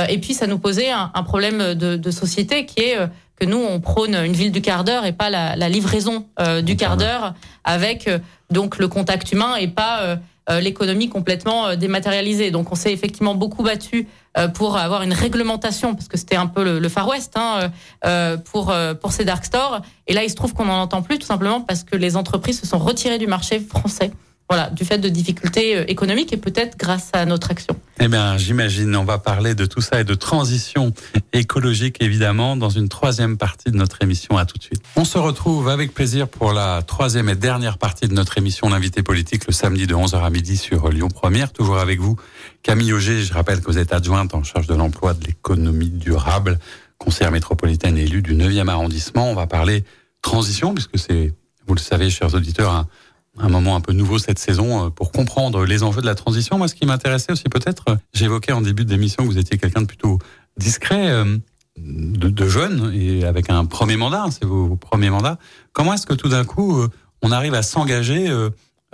et puis ça nous posait un, un problème de, de, société qui est que nous on prône une ville du quart d'heure et pas la, la livraison du quart d'heure avec donc le contact humain et pas euh, l'économie complètement euh, dématérialisée. Donc on s'est effectivement beaucoup battu euh, pour avoir une réglementation, parce que c'était un peu le, Far West hein, pour pour ces dark stores. Et là, il se trouve qu'on n'en entend plus, tout simplement parce que les entreprises se sont retirées du marché français voilà, du fait de difficultés euh, économiques et peut-être grâce à notre action. Eh bien, j'imagine, on va parler de tout ça et de transition écologique, évidemment, dans une troisième partie de notre émission. À tout de suite. On se retrouve avec plaisir pour la troisième et dernière partie de notre émission, l'invité politique, le samedi de 11h à midi sur Lyon Première. Toujours avec vous, Camille Auger. Je rappelle que vous êtes adjointe en charge de l'emploi, de l'économie durable, conseillère métropolitaine élue du 9e arrondissement. On va parler transition, puisque c'est, vous le savez, chers auditeurs, un un moment un peu nouveau cette saison euh, pour comprendre les enjeux de la transition. Moi, ce qui m'intéressait aussi peut-être, euh, j'évoquais en début d'émission que vous étiez quelqu'un de plutôt discret, euh, de, jeune et avec un premier mandat, c'est vos, premiers mandats. Comment est-ce que tout d'un coup, on arrive à s'engager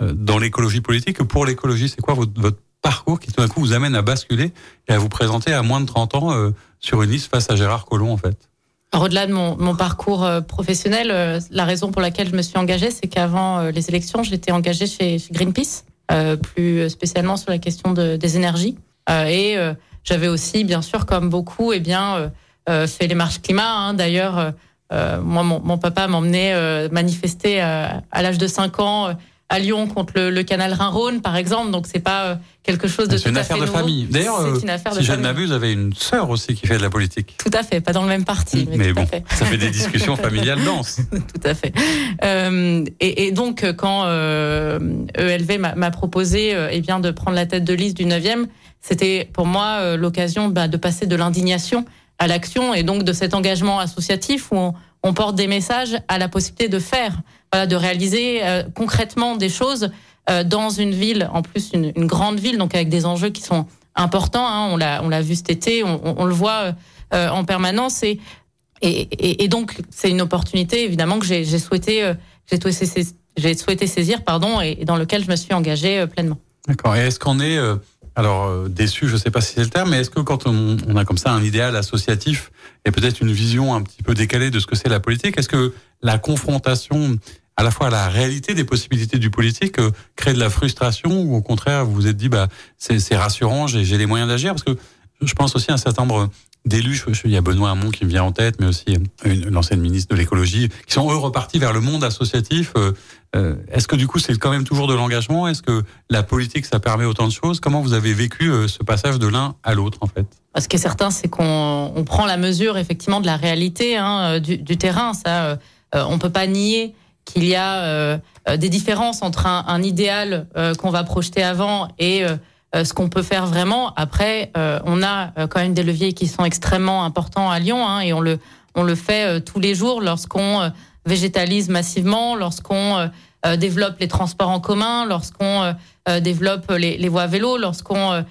dans l'écologie politique? Pour l'écologie, c'est quoi votre, votre, parcours qui tout d'un coup vous amène à basculer et à vous présenter à moins de 30 ans sur une liste face à Gérard Collomb en fait? Au-delà de mon, parcours euh, professionnel, euh, la raison pour laquelle je me suis engagée, c'est qu'avant euh, les élections, j'étais engagée chez, Greenpeace, plus spécialement sur la question des énergies. et j'avais aussi, bien sûr, comme beaucoup, eh bien, fait les marches climat. Hein. D'ailleurs, moi, mon, papa m'emmenait manifester à l'âge de 5 ans à Lyon contre le, canal Rhin-Rhône, par exemple. Donc c'est pas euh, quelque chose de tout une affaire de famille. D'ailleurs, euh, si je ne m'abuse, vous avez une sœur aussi qui fait de la politique. Tout à fait, pas dans le même parti, mais, bon, ça fait des discussions familiales denses. tout à fait. Euh, et, donc quand ELV e m'a proposé eh bien de prendre la tête de liste du 9e, c'était pour moi l'occasion bah, de passer de l'indignation à l'action et donc de cet engagement associatif où on porte des messages à la possibilité de faire de réaliser euh, concrètement des choses euh, dans une ville, en plus une, grande ville, donc avec des enjeux qui sont importants. Hein, on l'a on l'a vu cet été, on, le voit euh, en permanence et et, donc c'est une opportunité évidemment que j'ai souhaité j'ai souhaité, saisir pardon et, dans lequel je me suis engagée pleinement. D'accord. Et est-ce qu'on est alors déçu, je ne sais pas si c'est le terme, mais est-ce que quand on, a comme ça un idéal associatif et peut-être une vision un petit peu décalée de ce que c'est la politique, est-ce que la confrontation à la fois la réalité des possibilités du politique, euh, créer de la frustration ou au contraire vous vous êtes dit bah c'est rassurant, j'ai les moyens d'agir. Parce que je pense aussi à un certain nombre d'élus, il y a Benoît Hamon qui me vient en tête, mais aussi euh, l'ancienne ministre de l'écologie, qui sont eux repartis vers le monde associatif. Euh, est-ce que du coup c'est quand même toujours de l'engagement? Est-ce que la politique ça permet autant de choses? Comment vous avez vécu ce passage de l'un à l'autre en fait? Ce qui est certain, c'est qu'on on prend la mesure effectivement de la réalité hein, du, terrain. Ça, on peut pas nier qu'il y a euh, euh, des différences entre un, un idéal euh, qu'on va projeter avant et ce qu'on peut faire vraiment. Après, on a quand même des leviers qui sont extrêmement importants à Lyon hein, et on le on le fait tous les jours lorsqu'on végétalise massivement, lorsqu'on développe les transports en commun, lorsqu'on développe les, les voies vélo, lorsqu'on euh,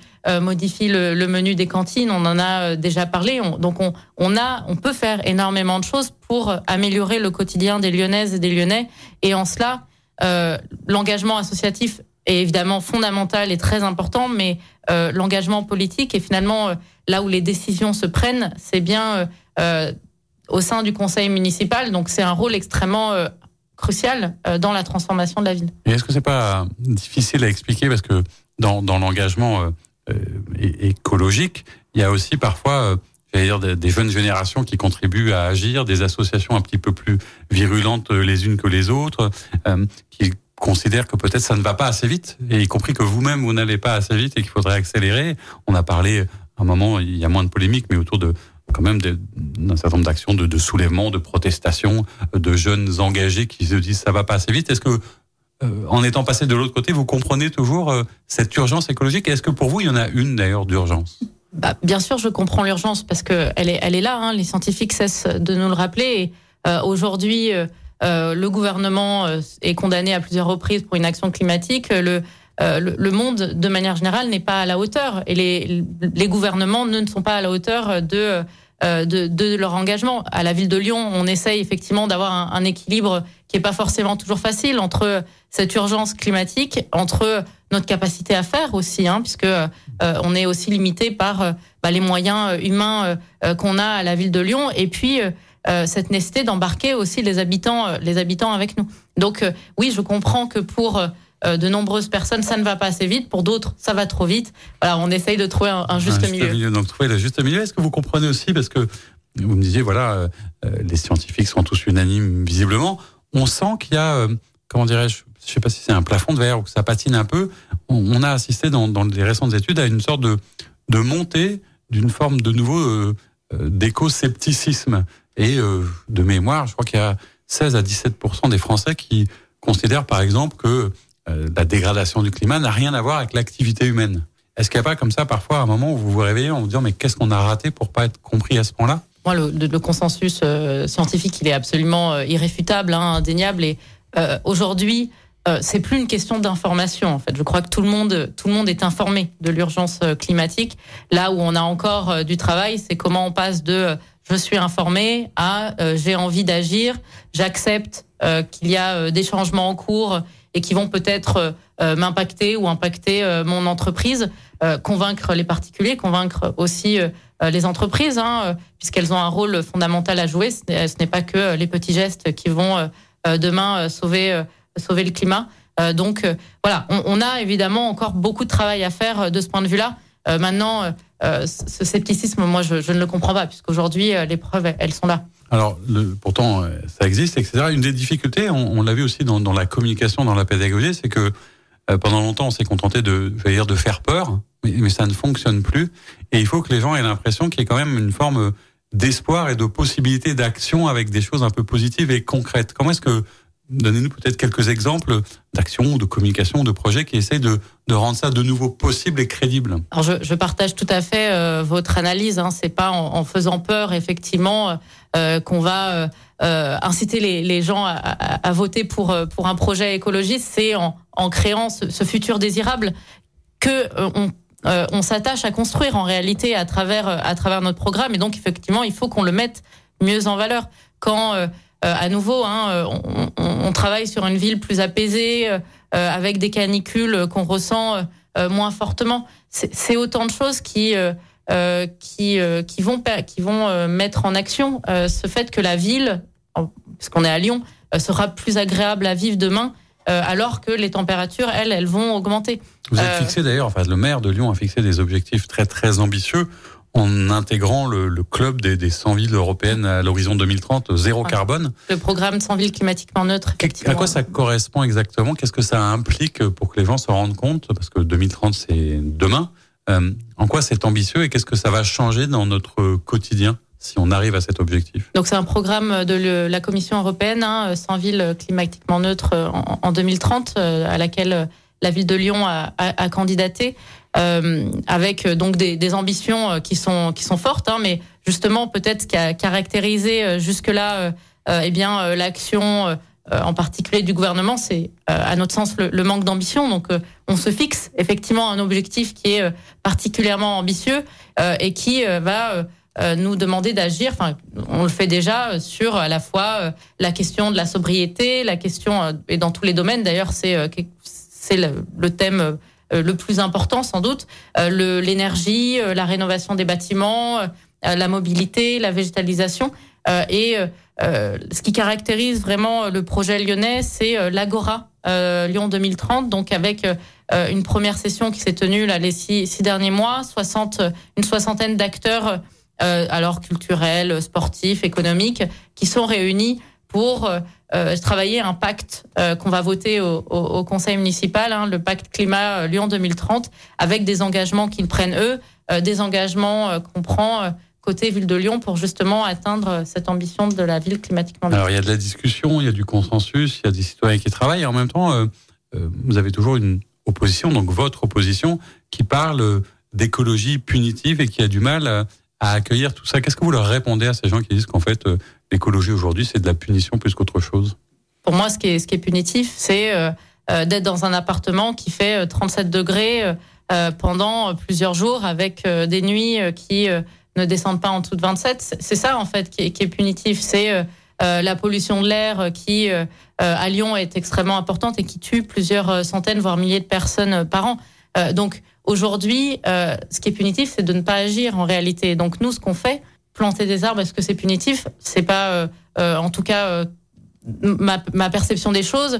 modifie le, menu des cantines. On en a euh, déjà parlé. donc on, on a, on peut faire énormément de choses pour améliorer le quotidien des Lyonnaises et des Lyonnais. Et en cela, euh, l'engagement associatif est évidemment fondamental et très important, mais euh, l'engagement politique et finalement là où les décisions se prennent, c'est bien au sein du conseil municipal. Donc c'est un rôle extrêmement crucial dans la transformation de la ville. Est-ce que c'est pas difficile à expliquer? Parce que dans, dans l'engagement écologique, il y a aussi parfois dire des, jeunes générations qui contribuent à agir, des associations un petit peu plus virulentes les unes que les autres, qui considèrent que peut-être ça ne va pas assez vite, et y compris que vous-même vous, n'allez pas assez vite et qu'il faudrait accélérer. On a parlé à un moment, il y a moins de polémique, mais autour de quand même d'un certain nombre d'actions de, de de protestation, de jeunes engagés qui se disent ça va pas assez vite. Est-ce que euh, en étant passé de l'autre côté, vous comprenez toujours euh, cette urgence écologique Est-ce que pour vous, il y en a une d'ailleurs d'urgence? Bah, Bien sûr, je comprends l'urgence parce que elle est, elle est là. Hein, les scientifiques cessent de nous le rappeler. Euh, Aujourd'hui, le gouvernement est condamné à plusieurs reprises pour une action climatique. Le, le, monde, de manière générale, n'est pas à la hauteur et les, les gouvernements ne sont pas à la hauteur de de, de, leur engagement. À la ville de Lyon, on essaye effectivement d'avoir un, équilibre qui est pas forcément toujours facile entre cette urgence climatique, entre notre capacité à faire aussi, hein, puisque euh, on est aussi limité par euh, bah, les moyens humains qu'on a à la ville de Lyon, et puis cette nécessité d'embarquer aussi les habitants, les habitants avec nous. Donc oui, je comprends que pour euh, de nombreuses personnes, ça ne va pas assez vite. Pour d'autres, ça va trop vite. Voilà, on essaye de trouver un, juste, milieu. Donc trouver le juste milieu. Est-ce que vous comprenez aussi parce que vous me disiez voilà, euh, les scientifiques sont tous unanimes visiblement. On sent qu'il y a euh, comment dirais-je, je sais pas si c'est un plafond de verre ou que ça patine un peu. On, a assisté dans, dans, les récentes études à une sorte de de montée d'une forme de nouveau d'éco-scepticisme et de mémoire. Je crois qu'il y a 16 à 17 des Français qui considèrent par exemple que euh, la dégradation du climat n'a rien à voir avec l'activité humaine. Est-ce qu'il n'y a pas comme ça parfois un moment où vous vous réveillez en vous disant mais qu'est-ce qu'on a raté pour pas être compris à ce point-là? Moi, le, consensus euh, scientifique, il est absolument euh, irréfutable, hein, indéniable. Et aujourd'hui, c'est plus une question d'information. En fait, je crois que tout le monde, tout le monde est informé de l'urgence climatique. Là où on a encore du travail, c'est comment on passe de je suis informé à j'ai envie d'agir, j'accepte qu'il y a des changements en cours et qui vont peut-être euh, euh, m'impacter ou impacter euh, mon entreprise, convaincre les particuliers, convaincre aussi les entreprises, hein, puisqu'elles ont un rôle fondamental à jouer. Ce n'est pas que les petits gestes qui vont demain sauver sauver le climat. donc voilà, on, on, a évidemment encore beaucoup de travail à faire de ce point de vue-là. maintenant, ce scepticisme, moi, je, je, ne le comprends pas, puisqu'aujourd'hui, les preuves, elles sont là. Alors, pourtant, euh, ça existe, etc. Une des difficultés, on, l'a vu aussi dans, la communication, dans la pédagogie, c'est que euh, pendant longtemps, on s'est contenté de, dire, de faire peur, mais, mais, ça ne fonctionne plus. Et il faut que les gens aient l'impression qu'il y ait quand même une forme d'espoir et de possibilité d'action avec des choses un peu positives et concrètes. Comment est-ce que Donnez-nous peut-être quelques exemples d'actions, de communication, de projets qui essayent de, de, rendre ça de nouveau possible et crédible. Alors je, je partage tout à fait euh, votre analyse. Hein. C'est pas en, faisant peur effectivement euh, qu'on va euh, euh inciter les, les gens à, voter pour euh, pour un projet écologiste. C'est en, en, créant ce, ce, futur désirable que on on s'attache à construire en réalité à travers à travers notre programme. Et donc effectivement, il faut qu'on le mette mieux en valeur. Quand euh, à nouveau, hein, euh, on, on, travaille sur une ville plus apaisée, euh, avec des canicules qu'on ressent moins fortement. C'est autant de choses qui euh, qui qui vont qui vont mettre en action ce fait que la ville, parce qu'on est à Lyon, sera plus agréable à vivre demain. alors que les températures, elles, elles vont augmenter. Vous avez fixé d'ailleurs, enfin le maire de Lyon a fixé des objectifs très très ambitieux en intégrant le, le club des, des, 100 villes européennes à l'horizon 2030, zéro carbone. Le programme 100 villes climatiquement neutres. À quoi ça correspond exactement? Qu'est-ce que ça implique pour que les gens se rendent compte? Parce que 2030, c'est demain. Euh, en quoi c'est ambitieux et qu'est-ce que ça va changer dans notre quotidien si on arrive à cet objectif? Donc c'est un programme de le, la Commission européenne, hein, 100 villes climatiquement neutres en, en 2030, euh, à laquelle la ville de Lyon a, a, a candidaté avec euh, donc des, des, ambitions euh, qui sont qui sont fortes, hein, mais justement peut-être qui a caractérisé jusque-là euh, eh bien l'action en particulier du gouvernement, c'est à notre sens le, le manque d'ambition. Donc on se fixe effectivement un objectif qui est particulièrement ambitieux et qui va nous demander d'agir. Enfin, on le fait déjà sur à la fois la question de la sobriété, la question et dans tous les domaines. D'ailleurs, c'est c'est le, le, thème euh, le plus important sans doute, euh, l'énergie, euh, la rénovation des bâtiments, la mobilité, la végétalisation. et ce qui caractérise vraiment le projet lyonnais, c'est l'Agora Lyon 2030, donc avec une première session qui s'est tenue là les six, derniers mois, 60, une soixantaine d'acteurs alors culturels, sportifs, économiques, qui sont réunis pour euh, travailler un pacte euh, qu'on va voter au, au, conseil municipal, hein, le pacte climat euh, Lyon 2030, avec des engagements qu'ils prennent eux, euh, des engagements qu'on prend côté ville de Lyon pour justement atteindre cette ambition de la ville climatiquement Alors il y a de la discussion, il y a du consensus, il y a des citoyens qui travaillent, et en même temps, vous avez toujours une opposition, donc votre opposition, qui parle d'écologie punitive et qui a du mal à, à accueillir tout ça. Qu'est-ce que vous leur répondez à ces gens qui disent qu'en fait, l'écologie aujourd'hui, c'est de la punition plus qu'autre chose? Pour moi, ce qui est, ce qui est punitif, c'est euh, euh, d'être dans un appartement qui fait 37 euh, degrés pendant plusieurs jours avec des nuits qui ne descendent pas en dessous de 27. C'est ça, en fait, qui est punitif. C'est la pollution de l'air qui, à Lyon, est extrêmement importante et qui tue plusieurs centaines, voire milliers de personnes par an. Donc, aujourd'hui, ce qui est punitif, c'est de ne pas agir en réalité. Donc, nous, ce qu'on fait, planter des arbres, est-ce que c'est punitif? C'est pas, euh, euh, en tout cas, euh, ma, ma, perception des choses.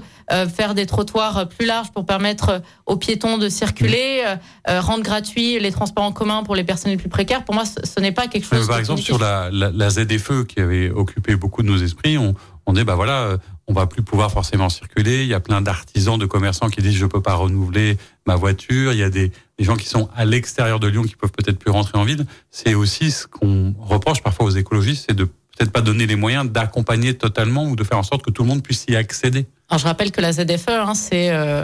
faire des trottoirs plus larges pour permettre aux piétons de circuler, rendre gratuits les transports en commun pour les personnes les plus précaires. Pour moi, ce, n'est pas quelque chose. par exemple, sur la, la, la, ZFE qui avait occupé beaucoup de nos esprits, on, on dit bah voilà, on va plus pouvoir forcément circuler. Il y a plein d'artisans, de commerçants qui disent je peux pas renouveler ma voiture. Il y a des, des gens qui sont à l'extérieur de Lyon qui peuvent peut-être plus rentrer en ville. C'est aussi ce qu'on reproche parfois aux écologistes, c'est de peut-être pas donner les moyens d'accompagner totalement ou de faire en sorte que tout le monde puisse y accéder. Alors je rappelle que la ZFE, hein, c'est euh,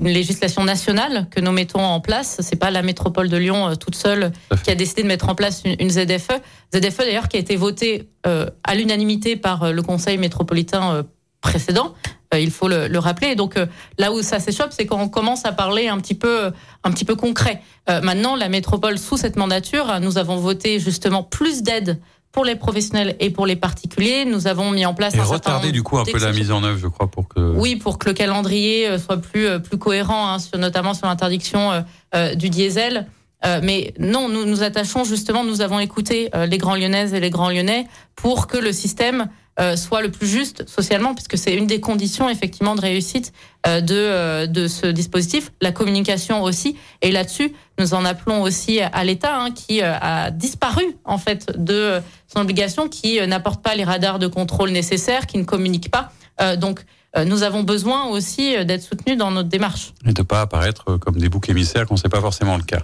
une législation nationale que nous mettons en place. C'est pas la métropole de Lyon euh, toute seule qui a décidé de mettre en place une, une ZFE. ZFE d'ailleurs qui a été votée euh, à l'unanimité par le Conseil métropolitain précédent. il faut le, le, rappeler. donc là où ça s'échoppe, c'est quand on commence à parler un petit peu, un petit peu concret. maintenant, la métropole sous cette mandature, nous avons voté justement plus d'aide pour les professionnels et pour les particuliers. Nous avons mis en place et un retarder du coup un peu la mise en œuvre, je crois, pour que oui, pour que le calendrier euh, soit plus euh, plus cohérent, hein, sur, notamment sur l'interdiction euh, du diesel. Euh, mais non, nous nous attachons justement, nous avons écouté les grands lyonnaises et les grands lyonnais pour que le système euh, soit le plus juste socialement, puisque c'est une des conditions effectivement de réussite euh, de, euh, de ce dispositif. La communication aussi. Et là-dessus, nous en appelons aussi à l'État, hein, qui a disparu en fait de son obligation, qui n'apporte pas les radars de contrôle nécessaires, qui ne communique pas. donc nous avons besoin aussi d'être soutenus dans notre démarche. Et de ne pas apparaître comme des boucs émissaires quand c'est pas forcément le cas.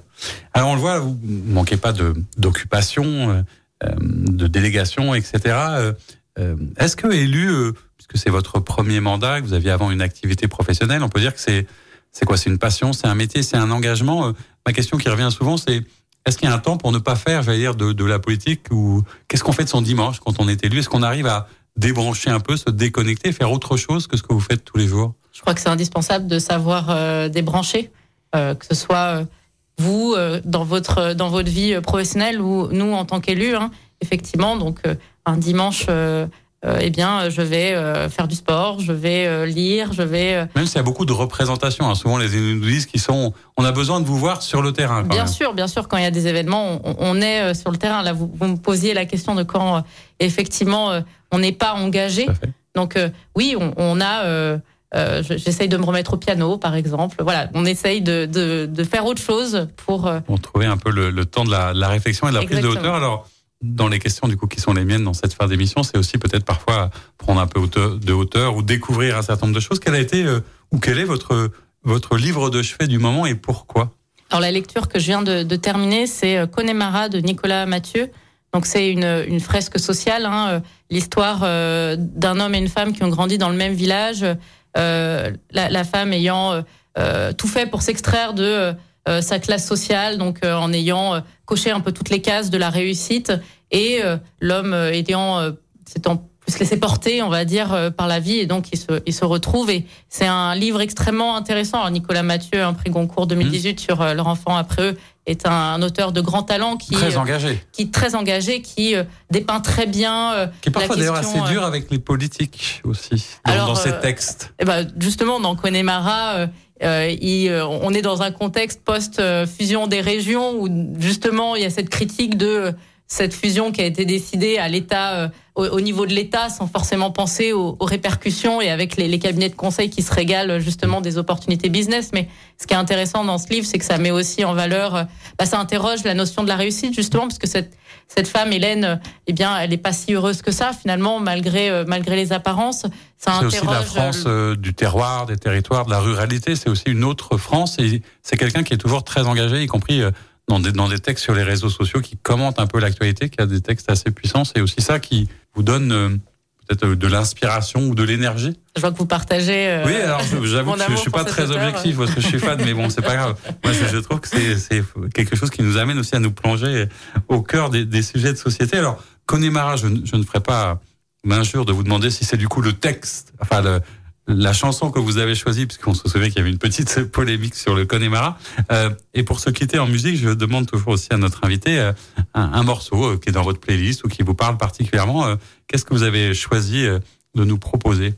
Alors on le voit, vous manquez pas de d'occupation, de délégation, etc. Euh, est-ce que élu, euh, puisque c'est votre premier mandat, que vous aviez avant une activité professionnelle, on peut dire que c'est quoi? C'est une passion, c'est un métier, c'est un engagement? Euh, ma question qui revient souvent, c'est est-ce qu'il y a un temps pour ne pas faire, j'allais dire, de, de la politique ou qu'est-ce qu'on fait de son dimanche quand on est élu? Est-ce qu'on arrive à débrancher un peu, se déconnecter, faire autre chose que ce que vous faites tous les jours? Je crois que c'est indispensable de savoir débrancher, que ce soit vous dans votre dans votre vie professionnelle ou nous en tant qu'élus. Hein effectivement, donc euh, un dimanche. Euh, euh, eh bien, je vais faire du sport, je vais lire, je vais. Même s'il y a beaucoup de représentations, hein. souvent les élus nous disent qu'ils sont, on a besoin de vous voir sur le terrain. bien sûr, bien sûr, quand il y a des événements, on, est sur le terrain. Là, vous, me posiez la question de quand effectivement on n'est pas engagé. Donc oui, on, a. J'essaye de me remettre au piano, par exemple. Voilà, on essaye de, de, faire autre chose pour. Pour trouver un peu le, temps de la, la, réflexion et de la prise de hauteur. Alors dans les questions du coup qui sont les miennes dans cette fin d'émission, c'est aussi peut-être parfois prendre un peu de hauteur ou découvrir un certain nombre de choses. Quel a été euh, ou quel est votre votre livre de chevet du moment et pourquoi? Alors la lecture que je viens de, terminer, c'est euh, Connemara de Nicolas Mathieu. Donc c'est une, une fresque sociale, hein, euh, l'histoire d'un homme et une femme qui ont grandi dans le même village, la, femme ayant tout fait pour s'extraire de sa classe sociale, donc euh, en ayant euh, coché un peu toutes les cases de la réussite, et l'homme ayant s'étant plus laissé porter, on va dire, par la vie, et donc il se, il se retrouve. Et c'est un livre extrêmement intéressant. Alors, Nicolas Mathieu, un prix Goncourt 2018 mmh. sur leur enfant après eux, est un, auteur de grand talent qui très engagé, qui très engagé, qui dépeint très bien. qui est parfois d'ailleurs assez dur avec les politiques aussi dans, dans ses textes. Et eh ben justement, dans Connemara, euh, euh, on est dans un contexte post-fusion des régions où justement il y a cette critique de cette fusion qui a été décidée à l'État, euh, au, niveau de l'État, sans forcément penser aux, répercussions et avec les, cabinets de conseil qui se régalent justement des opportunités business. Mais ce qui est intéressant dans ce livre, c'est que ça met aussi en valeur, euh, bah, ça interroge la notion de la réussite justement, parce que cette cette femme Hélène, eh bien, elle n'est pas si heureuse que ça finalement, malgré euh, malgré les apparences. C'est aussi la France du terroir, des territoires, de la ruralité. C'est aussi une autre France et c'est quelqu'un qui est toujours très engagé, y compris dans des, dans des textes sur les réseaux sociaux qui commentent un peu l'actualité, qui a des textes assez puissants. C'est aussi ça qui vous donne euh, peut-être euh, de l'inspiration ou de l'énergie. Je vois que vous partagez. Euh, oui, alors j'avoue que je, je suis pas très objectif parce que je suis fan, mais bon, c'est pas grave. Moi, je, je trouve que c'est quelque chose qui nous amène aussi à nous plonger au cœur des, des sujets de société. Alors, Connemara, je, je ne ferai pas l'injure de vous demander si c'est du coup le texte, enfin le, la chanson que vous avez choisie, puisqu'on se souvient qu'il y avait une petite polémique sur le Connemara. Euh, et pour se quitter en musique, je demande toujours aussi à notre invité euh, un, morceau euh, qui est dans votre playlist ou qui vous parle particulièrement. Qu'est-ce que vous avez choisi de nous proposer?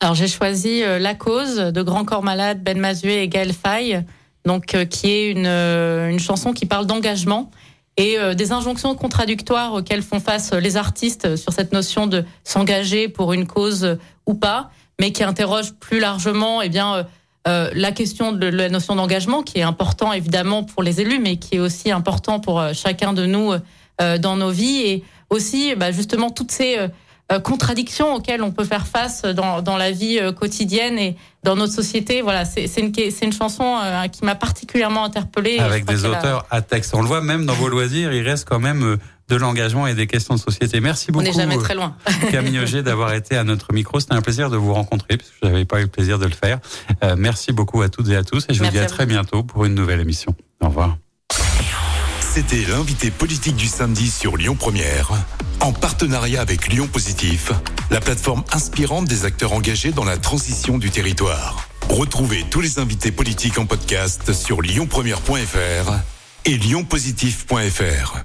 Alors j'ai choisi La cause de Grand Corps Malade, Ben Mazué et Gaël Faye, donc qui est une, une chanson qui parle d'engagement et des injonctions contradictoires auxquelles font face les artistes sur cette notion de s'engager pour une cause ou pas mais qui interroge plus largement, eh bien, euh, euh, la question de la notion d'engagement, qui est important évidemment pour les élus, mais qui est aussi important pour euh, chacun de nous dans nos vies, et aussi, bah, justement, toutes ces contradictions auxquelles on peut faire face dans, dans la vie quotidienne et dans notre société. Voilà, c'est une, une chanson qui m'a particulièrement interpellée. Avec des auteurs à texte. On le voit même dans vos loisirs, il reste quand même de l'engagement et des questions de société. Merci beaucoup. On n'est jamais très loin. Camille Auger d'avoir été à notre micro. C'était un plaisir de vous rencontrer parce que je n'avais pas eu le plaisir de le faire. Euh, merci beaucoup à toutes et à tous et je vous dis à, très bientôt pour une nouvelle émission. Au revoir. C'était l'invité politique du samedi sur Lyon Première, en partenariat avec Lyon Positif, la plateforme inspirante des acteurs engagés dans la transition du territoire. Retrouvez tous les invités politiques en podcast sur lyonpremière.fr et lyonpositif.fr.